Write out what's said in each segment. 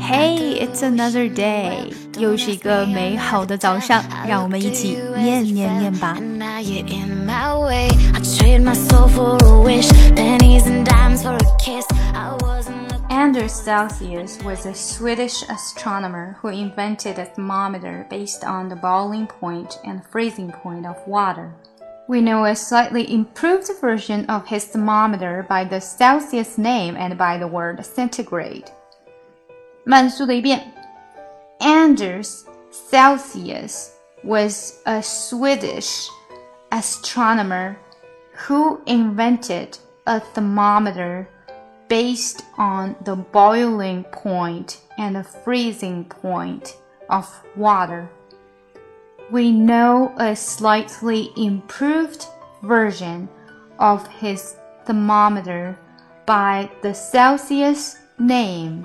Hey, it's another day，又是一个美好的早上，让我们一起念念念吧。Anders Celsius was a Swedish astronomer who invented a thermometer based on the boiling point and freezing point of water. We know a slightly improved version of his thermometer by the Celsius name and by the word centigrade. 慢速的一遍，Anders Celsius was a Swedish astronomer who invented a thermometer based on the boiling point and the freezing point of water. We know a slightly improved version of his thermometer by the Celsius name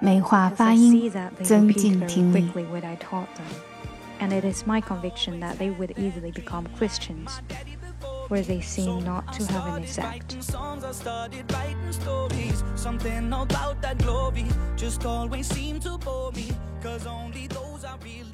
美化发音，增进听力。And it is my conviction that they would easily become Christians. where they seem not to have an effect. Something about that glory just always seemed to bore me, cause only those I really